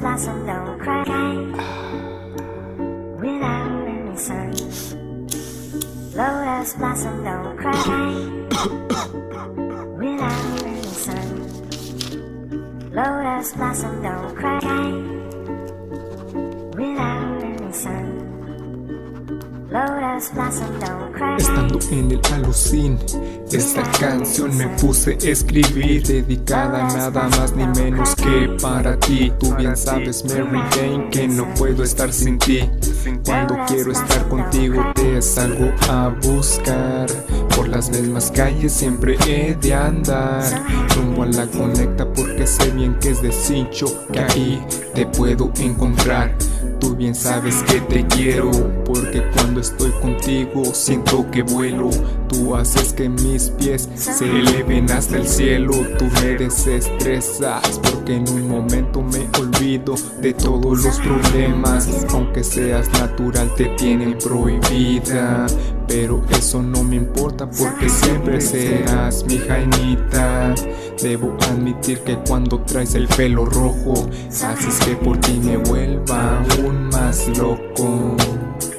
blossom don't cry without any sun. Lotus blossom don't cry without any sun. Lotus blossom don't cry Estando en el alucin, esta canción me puse a escribir Dedicada nada más ni menos que para ti. Tú bien sabes Mary Jane que no puedo estar sin ti. Cuando quiero estar contigo te salgo a buscar. Por las mismas calles siempre he de andar. Rumbo a la conecta porque sé bien que es de cincho Que ahí te puedo encontrar Tú bien sabes que te quiero, porque cuando estoy contigo siento que vuelo. Tú haces que mis pies se eleven hasta el cielo. Tú me desestresas, porque en un momento me olvido de todos los problemas. Aunque seas natural, te tienen prohibida. Pero eso no me importa porque siempre serás mi jainita. Debo admitir que cuando traes el pelo rojo, haces que por ti me vuelva aún más loco.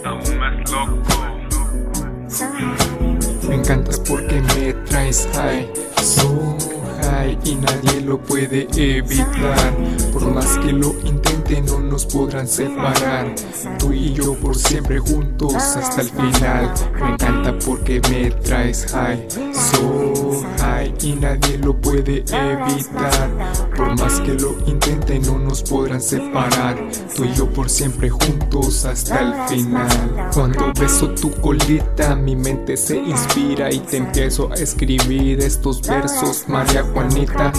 aún más loco. Me encantas porque me traes high, so high y nadie lo puede evitar. Por más que lo no nos podrán separar. Tú y yo por siempre juntos hasta el final. Me encanta porque me traes high, so high y nadie lo puede evitar. Por más que lo intenten no nos podrán separar. Tú y yo por siempre juntos hasta el final. Cuando beso tu colita mi mente se inspira y te empiezo a escribir estos versos María Juanita.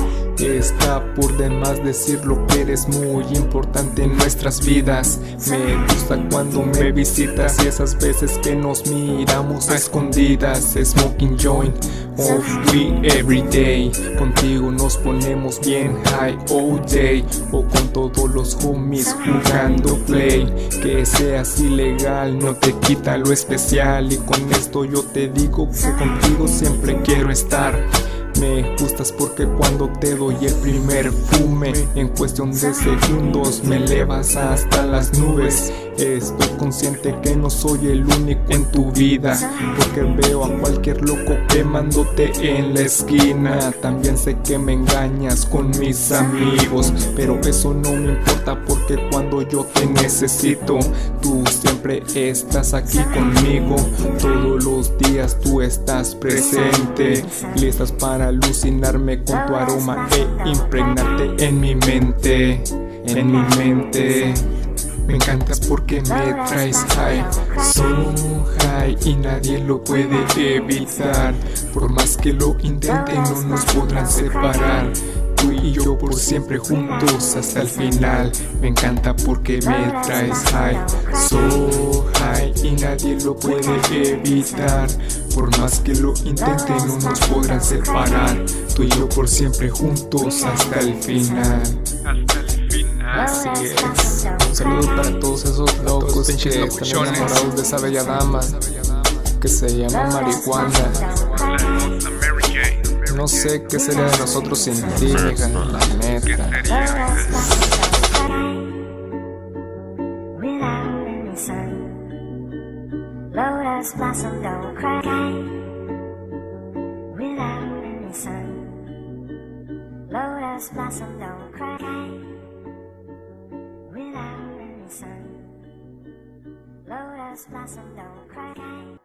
Está por demás decir lo que eres muy importante en nuestras vidas. Me gusta cuando me visitas y esas veces que nos miramos a escondidas. Smoking joint of we every day. Contigo nos ponemos bien high all day. O con todos los homies jugando play. Que seas ilegal no te quita lo especial. Y con esto yo te digo que contigo siempre quiero estar. Me gustas porque cuando te doy el primer fume En cuestión de segundos me elevas hasta las nubes Estoy consciente que no soy el único en tu vida Porque veo a cualquier loco quemándote en la esquina También sé que me engañas con mis amigos Pero eso no me importa porque cuando yo te necesito Tú siempre estás aquí conmigo Todos los días tú estás presente Listas para alucinarme con tu aroma e impregnarte en mi mente, en mi mente. Me encantas porque me traes high, so high y nadie lo puede evitar. Por más que lo intenten no nos podrán separar. Tú y yo por siempre juntos hasta el final. Me encanta porque me traes high, so high y nadie lo puede evitar. Por más que lo intenten no nos podrán separar. Tú y yo por siempre juntos hasta el final. Hasta el final. Así es. Un saludo para todos esos locos que están enamorados de esa bella dama que se llama marihuana. No sé qué sería de nosotros sin ti, mija, la ¿Qué neta. Lotus blossom don't cry without any sun. Lotus blossom don't cry Lotus blossom don't cry